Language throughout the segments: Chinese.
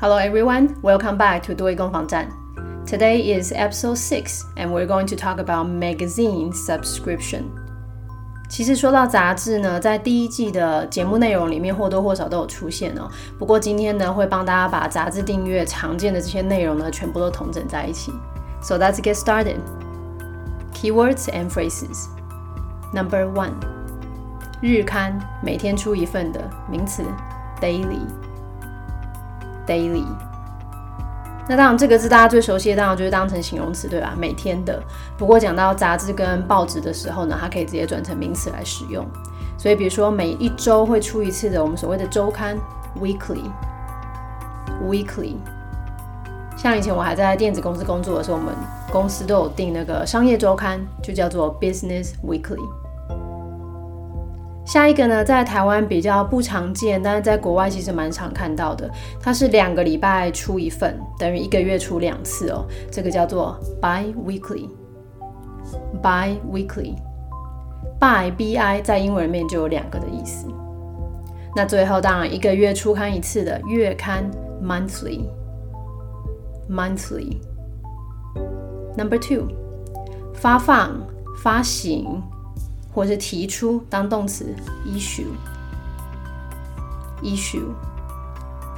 Hello everyone, welcome back to 多益攻防战. Today is episode six, and we're going to talk about magazine subscription. 其实说到杂志呢，在第一季的节目内容里面或多或少都有出现哦。不过今天呢，会帮大家把杂志订阅常见的这些内容呢，全部都统整在一起。So let's get started. Keywords and phrases. Number one. 日刊，每天出一份的名词，daily。 daily。那当然，这个字大家最熟悉的当然就是当成形容词，对吧？每天的。不过讲到杂志跟报纸的时候呢，它可以直接转成名词来使用。所以，比如说每一周会出一次的我们所谓的周刊，weekly，weekly。像以前我还在电子公司工作的时候，我们公司都有订那个商业周刊，就叫做 Business Weekly。下一个呢，在台湾比较不常见，但是在国外其实蛮常看到的。它是两个礼拜出一份，等于一个月出两次哦。这个叫做 bi-weekly，bi-weekly，bi b i 在英文里面就有两个的意思。那最后当然一个月出刊一次的月刊 monthly，monthly。Number two，发放、发行。或是提出当动词，issue，issue。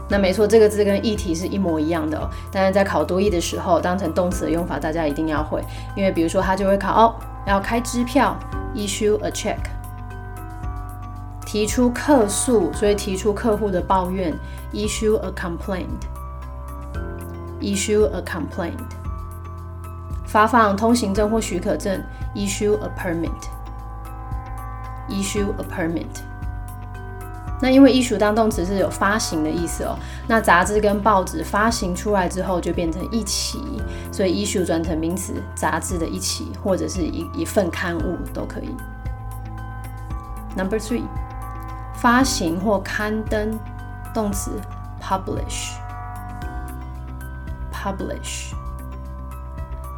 那没错，这个字跟议题是一模一样的哦。但是在考多义的时候，当成动词的用法，大家一定要会，因为比如说他就会考哦，要开支票，issue a check。提出客诉，所以提出客户的抱怨，issue a complaint，issue a complaint。发放通行证或许可证，issue a permit。Issue a permit。那因为 issue 当动词是有发行的意思哦。那杂志跟报纸发行出来之后就变成一起，所以 issue 转成名词，杂志的一起或者是一一份刊物都可以。Number three，发行或刊登，动词 publish，publish。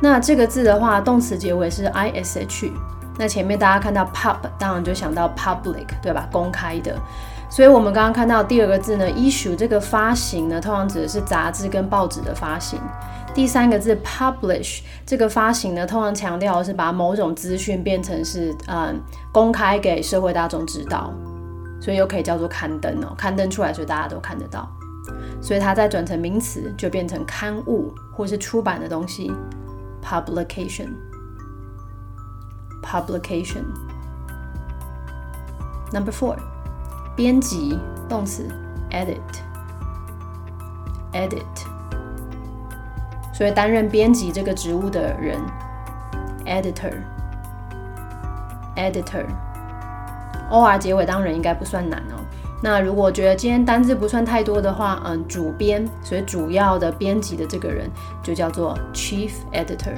那这个字的话，动词结尾是 ish。那前面大家看到 pub，当然就想到 public，对吧？公开的。所以我们刚刚看到第二个字呢，issue 这个发行呢，通常指的是杂志跟报纸的发行。第三个字 publish 这个发行呢，通常强调的是把某种资讯变成是嗯公开给社会大众知道，所以又可以叫做刊登哦，刊登出来，所以大家都看得到。所以它再转成名词，就变成刊物或是出版的东西，publication。Publication. Number four，编辑动词 edit edit，所以担任编辑这个职务的人 editor editor。or 结尾当然应该不算难哦。那如果觉得今天单字不算太多的话，嗯，主编，所以主要的编辑的这个人就叫做 chief editor。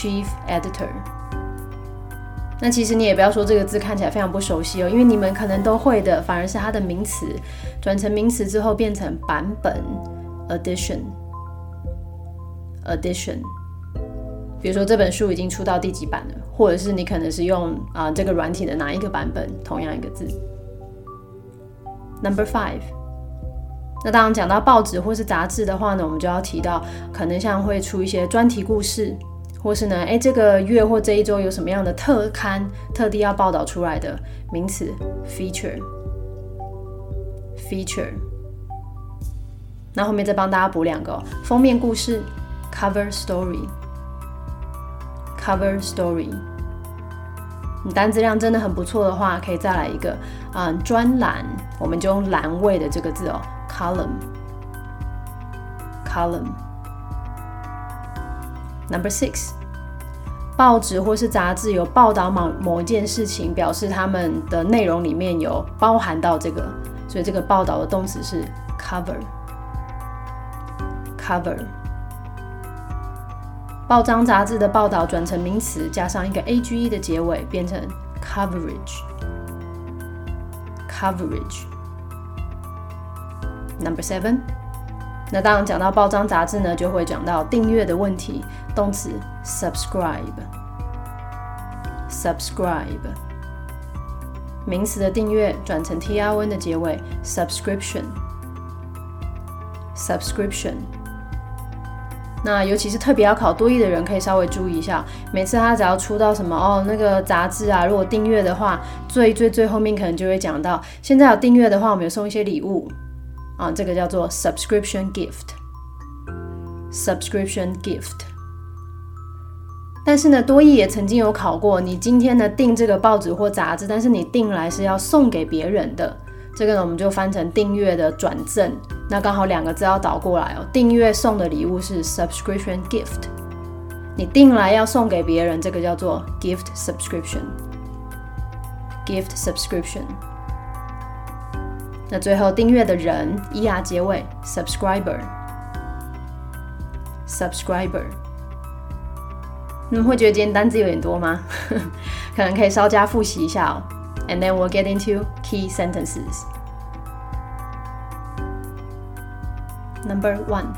Chief Editor。那其实你也不要说这个字看起来非常不熟悉哦，因为你们可能都会的，反而是它的名词转成名词之后变成版本，Edition。Edition。比如说这本书已经出到第几版了，或者是你可能是用啊这个软体的哪一个版本，同样一个字。Number five。那当然讲到报纸或是杂志的话呢，我们就要提到可能像会出一些专题故事。或是呢？哎，这个月或这一周有什么样的特刊，特地要报道出来的名词？feature，feature。那后面再帮大家补两个封面故事：cover story，cover story。你单词量真的很不错的话，可以再来一个啊，专栏，我们就用栏位的这个字哦，column，column。Number six，报纸或是杂志有报道某某一件事情，表示他们的内容里面有包含到这个，所以这个报道的动词是 cover，cover。报章杂志的报道转成名词，加上一个 a g e 的结尾，变成 coverage，coverage。Number seven。那当然讲到报章杂志呢，就会讲到订阅的问题，动词 subscribe，subscribe，名词的订阅转成 t r n 的结尾，subscription，subscription。那尤其是特别要考多译的人，可以稍微注意一下，每次他只要出到什么哦，那个杂志啊，如果订阅的话，最最最后面可能就会讲到，现在有订阅的话，我们有送一些礼物啊，这个叫做 subscription gift，subscription gift。但是呢，多益也曾经有考过，你今天呢订这个报纸或杂志，但是你订来是要送给别人的。这个呢，我们就翻成订阅的转赠，那刚好两个字要倒过来哦。订阅送的礼物是 subscription gift，你订来要送给别人，这个叫做 gift subscription，gift subscription。那最后订阅的人，er 结尾，subscriber，subscriber。你们会觉得今天单词有点多吗？可能可以稍加复习一下哦。and then we'll get into key sentences. Number one.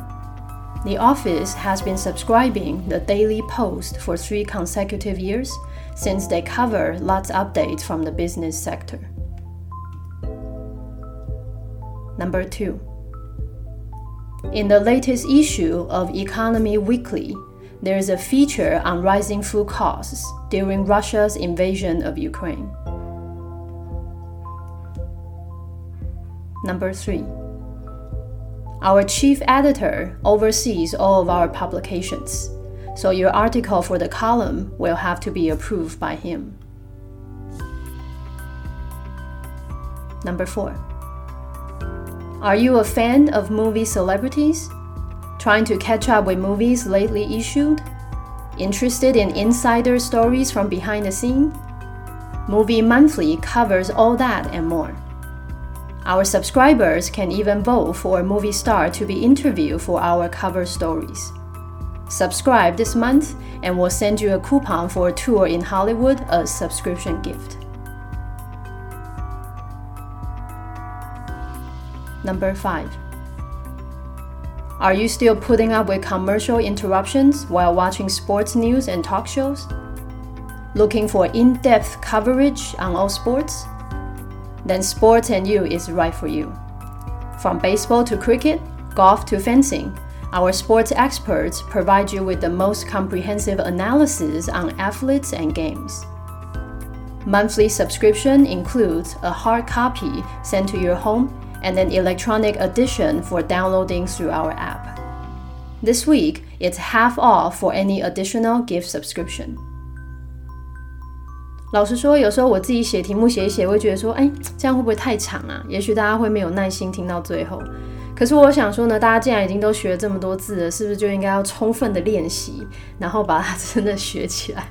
The office has been subscribing the Daily Post for three consecutive years since they cover lots of updates from the business sector. Number two. In the latest issue of Economy Weekly, there is a feature on rising food costs during Russia's invasion of Ukraine. Number three. Our chief editor oversees all of our publications, so your article for the column will have to be approved by him. Number four. Are you a fan of movie celebrities? Trying to catch up with movies lately issued? Interested in insider stories from behind the scene? Movie Monthly covers all that and more. Our subscribers can even vote for a movie star to be interviewed for our cover stories. Subscribe this month and we'll send you a coupon for a tour in Hollywood as subscription gift. Number 5. Are you still putting up with commercial interruptions while watching sports news and talk shows? Looking for in depth coverage on all sports? then Sports and You is right for you. From baseball to cricket, golf to fencing, our sports experts provide you with the most comprehensive analysis on athletes and games. Monthly subscription includes a hard copy sent to your home and an electronic edition for downloading through our app. This week, it's half off for any additional gift subscription. 老实说，有时候我自己写题目写一写，会觉得说，哎，这样会不会太长啊？也许大家会没有耐心听到最后。可是我想说呢，大家既然已经都学了这么多字了，是不是就应该要充分的练习，然后把它真的学起来？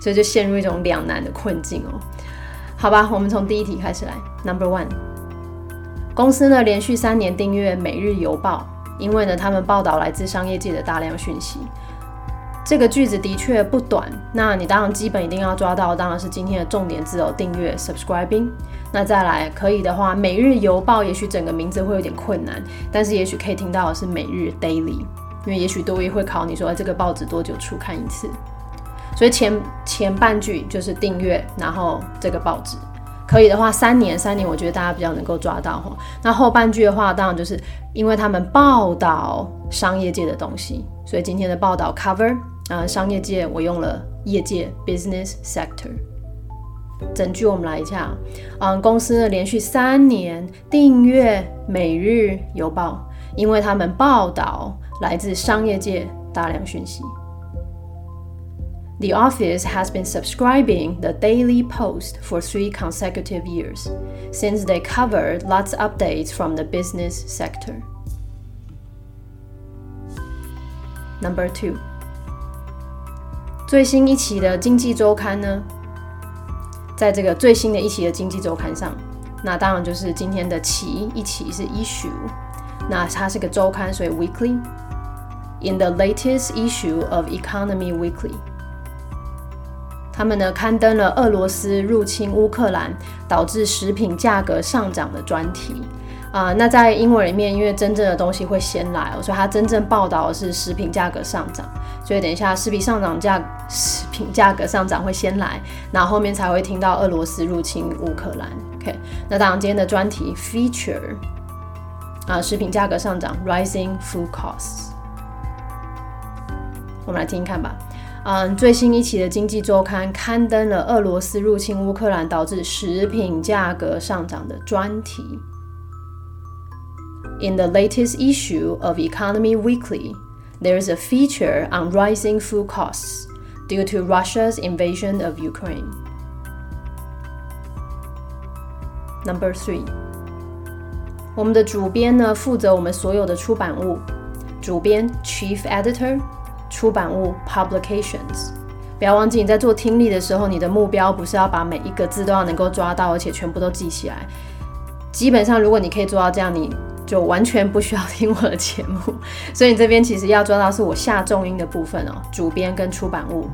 所以就陷入一种两难的困境哦。好吧，我们从第一题开始来。Number one，公司呢连续三年订阅《每日邮报》，因为呢他们报道来自商业界的大量讯息。这个句子的确不短，那你当然基本一定要抓到，当然是今天的重点字哦，订阅 subscribing。那再来可以的话，每日邮报也许整个名字会有点困难，但是也许可以听到的是每日 daily，因为也许多一会考你说这个报纸多久出刊一次，所以前前半句就是订阅，然后这个报纸可以的话三年三年，我觉得大家比较能够抓到哈。那后半句的话，当然就是因为他们报道商业界的东西，所以今天的报道 cover。啊，商业界我用了业界 business sector。整句我们来一下，嗯，公司呢连续三年订阅每日邮报，因为他们报道来自商业界大量讯息。The office has been subscribing the Daily Post for three consecutive years, since they covered lots of updates from the business sector. Number two. 最新一期的经济周刊呢，在这个最新的一期的经济周刊上，那当然就是今天的期一期是 issue，那它是个周刊，所以 weekly。In the latest issue of Economy Weekly， 他们呢刊登了俄罗斯入侵乌克兰导致食品价格上涨的专题。啊，那在英文里面，因为真正的东西会先来，所以它真正报道的是食品价格上涨。所以等一下，食品上涨价，食品价格上涨会先来，然后后面才会听到俄罗斯入侵乌克兰。OK，那当然今天的专题 feature 啊，食品价格上涨，rising food costs。我们来听听看吧。嗯，最新一期的《经济周刊》刊登了俄罗斯入侵乌克兰导致食品价格上涨的专题。In the latest issue of Economy Weekly, there is a feature on rising food costs due to Russia's invasion of Ukraine. Number three，我们的主编呢负责我们所有的出版物，主编 Chief Editor。 出版物 publications，不要忘记你在做听力的时候，你的目标不是要把每一个字都要能够抓到，而且全部都记起来。基本上，如果你可以做到这样，你就完全不需要听我的节目。所以你这边其实要抓到是我下重音的部分哦，主编跟出版物。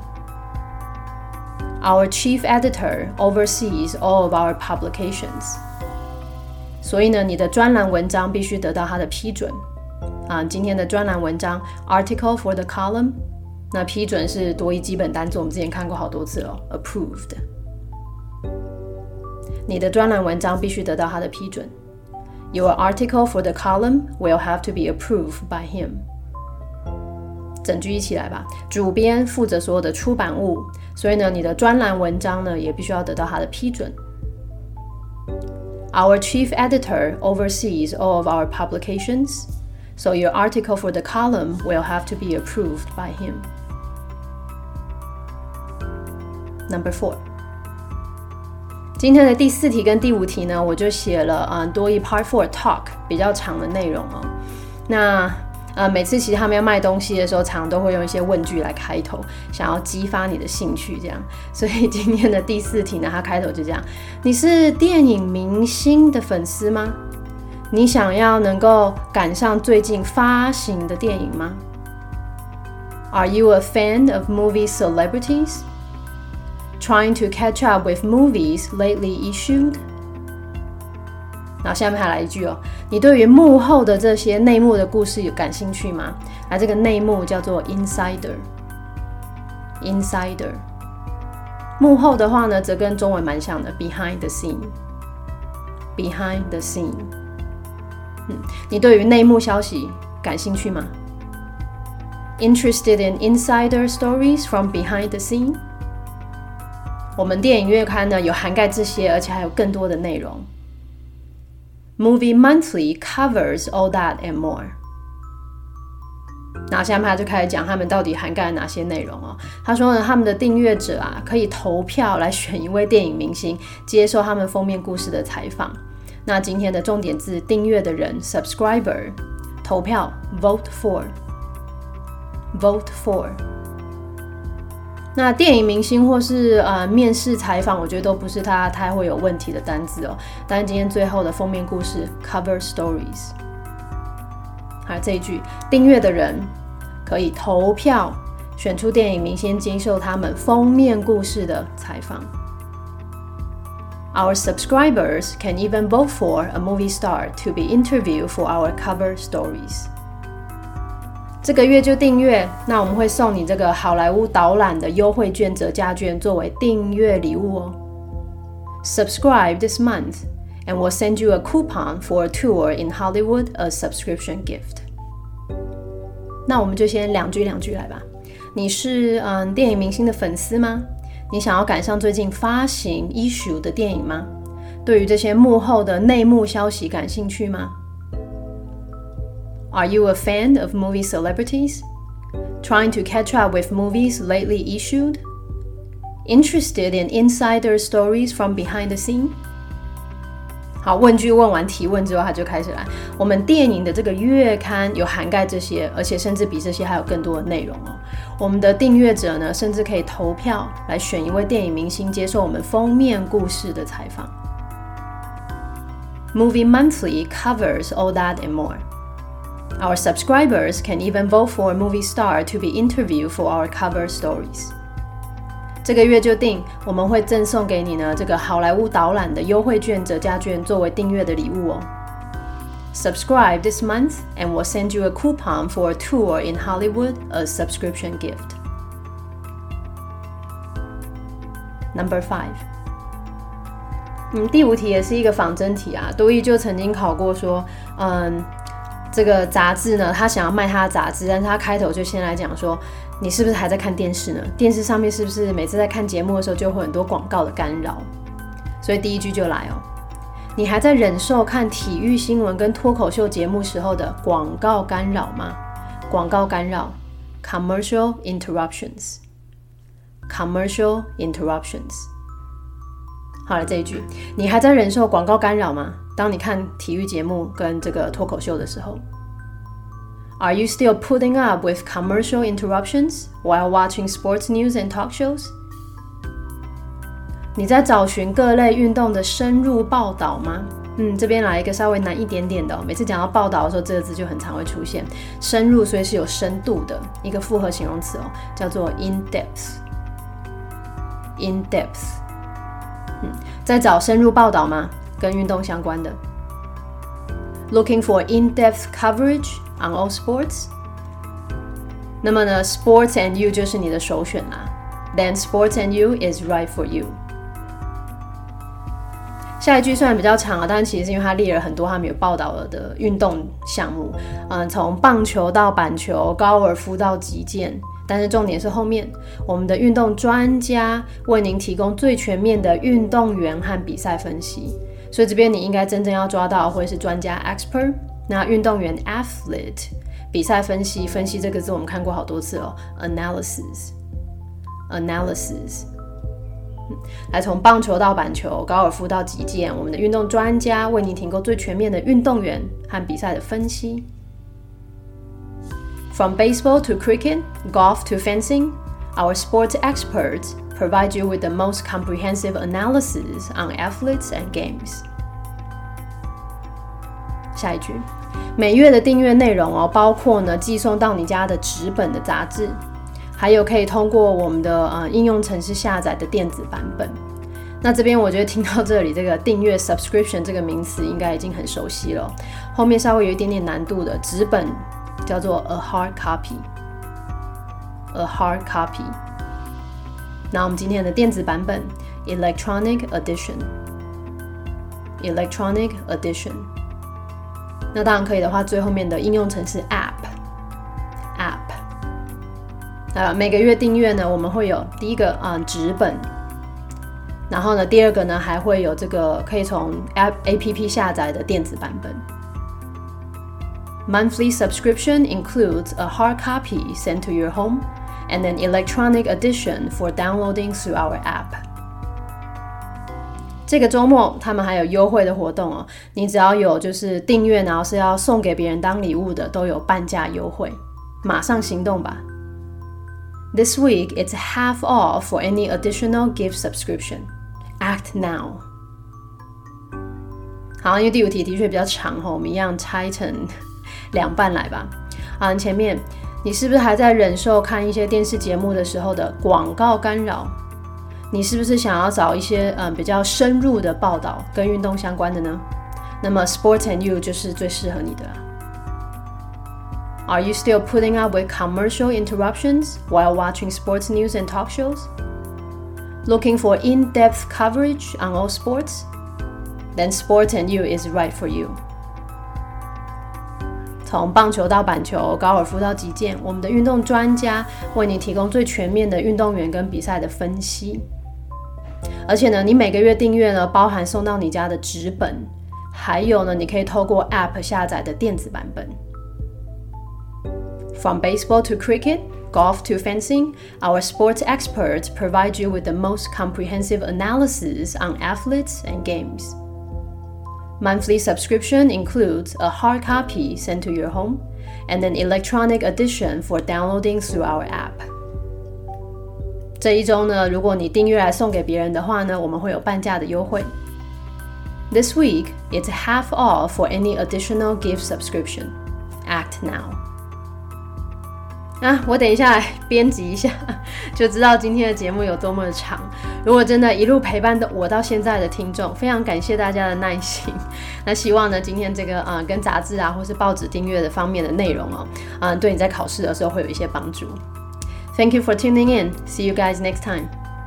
Our chief editor oversees all of our publications。所以呢，你的专栏文章必须得到他的批准。啊，今天的专栏文章 article for the column，那批准是多一基本单词，我们之前看过好多次了，approved。你的专栏文章必须得到他的批准。Your article for the column will have to be approved by him。整句一起来吧。主编负责所有的出版物，所以呢，你的专栏文章呢也必须要得到他的批准。Our chief editor oversees all of our publications. So your article for the column will have to be approved by him. Number four. 今天的第四题跟第五题呢，我就写了嗯多一 Part Four Talk 比较长的内容哦。那呃每次其实他们要卖东西的时候，常常都会用一些问句来开头，想要激发你的兴趣这样。所以今天的第四题呢，它开头就这样：你是电影明星的粉丝吗？你想要能够赶上最近发行的电影吗？Are you a fan of movie celebrities? Trying to catch up with movies lately issued? 然后下面还来一句哦，你对于幕后的这些内幕的故事有感兴趣吗？那这个内幕叫做 insider。insider。幕后的话呢，则跟中文蛮像的，behind the scene。behind the scene。你对于内幕消息感兴趣吗？Interested in insider stories from behind the scene？我们电影月刊呢有涵盖这些，而且还有更多的内容。Movie Monthly covers all that and more。那下面他就开始讲他们到底涵盖了哪些内容哦。他说呢，他们的订阅者啊可以投票来选一位电影明星，接受他们封面故事的采访。那今天的重点字订阅的人 subscriber，投票 vote for，vote for。那电影明星或是呃面试采访，我觉得都不是他太会有问题的单字哦。但是今天最后的封面故事 cover stories，还有这一句订阅的人可以投票选出电影明星接受他们封面故事的采访。Our subscribers can even vote for a movie star to be interviewed for our cover stories. 这个月就订阅，那我们会送你这个好莱坞导览的优惠券折价券作为订阅礼物哦。Subscribe this month, and we'll send you a coupon for a tour in Hollywood, a subscription gift. 那我们就先两句两句来吧。你是嗯电影明星的粉丝吗？ 你想要赶上最近发行 issue 的电影吗？对于这些幕后的内幕消息感兴趣吗？Are you a fan of movie celebrities? Trying to catch up with movies lately issued? Interested in insider stories from behind the scene? 好，问句问完提问之后，他就开始来。我们电影的这个月刊有涵盖这些，而且甚至比这些还有更多的内容哦。我们的订阅者呢，甚至可以投票来选一位电影明星接受我们封面故事的采访。Movie Monthly covers all that and more. Our subscribers can even vote for a movie star to be interviewed for our cover stories. 这个月就定，我们会赠送给你呢这个好莱坞导览的优惠券折价券作为订阅的礼物哦。Subscribe this month and we'll send you a coupon for a tour in Hollywood, a subscription gift. Number five，嗯，第五题也是一个仿真题啊。多益就曾经考过说，嗯，这个杂志呢，他想要卖他的杂志，但是他开头就先来讲说，你是不是还在看电视呢？电视上面是不是每次在看节目的时候就会很多广告的干扰？所以第一句就来哦，你还在忍受看体育新闻跟脱口秀节目时候的广告干扰吗？广告干扰，commercial interruptions，commercial interruptions。好了，这一句，你还在忍受广告干扰吗？当你看体育节目跟这个脱口秀的时候，Are you still putting up with commercial interruptions while watching sports news and talk shows？你在找寻各类运动的深入报道吗？嗯，这边来一个稍微难一点点的。每次讲到报道的时候，这个字就很常会出现深入，所以是有深度的一个复合形容词哦，叫做 in depth。in depth。嗯，在找深入报道吗？跟运动相关的。Looking for in-depth coverage on all sports。那么呢，Sports and You 就是你的首选啦。Then Sports and You is right for you。下一句虽然比较长啊，但其实是因为它列了很多他们有报道了的运动项目，嗯，从棒球到板球，高尔夫到击剑。但是重点是后面，我们的运动专家为您提供最全面的运动员和比赛分析。所以这边你应该真正要抓到会是专家 expert，那运动员 athlete，比赛分析分析这个字我们看过好多次哦，analysis analysis。来从棒球到板球，高尔夫到击剑，我们的运动专家为您提供最全面的运动员和比赛的分析。From baseball to cricket, golf to fencing, our sports experts provide you with the most comprehensive analysis on athletes and games. 下一句， 每月的订阅内容哦，包括呢寄送到你家的纸本的杂志，还有可以通过我们的呃应用程式下载的电子版本。那这边我觉得听到这里，这个订阅 subscription 这个名词应该已经很熟悉了。后面稍微有一点点难度的纸本。叫做 a hard copy，a hard copy。那我们今天的电子版本 electronic edition，electronic edition。那当然可以的话，最后面的应用程式 app，app。啊，每个月订阅呢，我们会有第一个啊纸本，然后呢，第二个呢还会有这个可以从 app A P P 下载的电子版本。Monthly subscription includes a hard copy sent to your home and an electronic edition for downloading through our app. 这个周末他们还有优惠的活动哦，你只要有就是订阅，然后是要送给别人当礼物的，都有半价优惠，马上行动吧！This week it's half off for any additional gift subscription. Act now. 好，因为第五题的确比较长哈，我们一样拆成。两半来吧，啊，前面你是不是还在忍受看一些电视节目的时候的广告干扰？你是不是想要找一些嗯比较深入的报道跟运动相关的呢？那么 Sport and You 就是最适合你的。Are you still putting up with commercial interruptions while watching sports news and talk shows? Looking for in-depth coverage on all sports? Then Sport and You is right for you. 从棒球到板球，高尔夫到击剑，我们的运动专家为你提供最全面的运动员跟比赛的分析。而且呢，你每个月订阅呢，包含送到你家的纸本，还有呢，你可以透过 App 下载的电子版本。From baseball to cricket, golf to fencing, our sports experts provide you with the most comprehensive analysis on athletes and games. Monthly subscription includes a hard copy sent to your home and an electronic edition for downloading through our app. 这一周呢，如果你订阅来送给别人的话呢，我们会有半价的优惠。This week, it's half off for any additional gift subscription. Act now. 啊，我等一下来编辑一下，就知道今天的节目有多么的长。如果真的一路陪伴的我到现在的听众，非常感谢大家的耐心。那希望呢，今天这个啊，跟杂志啊或是报纸订阅的方面的内容哦，嗯，对你在考试的时候会有一些帮助。Thank you for tuning in. See you guys next time.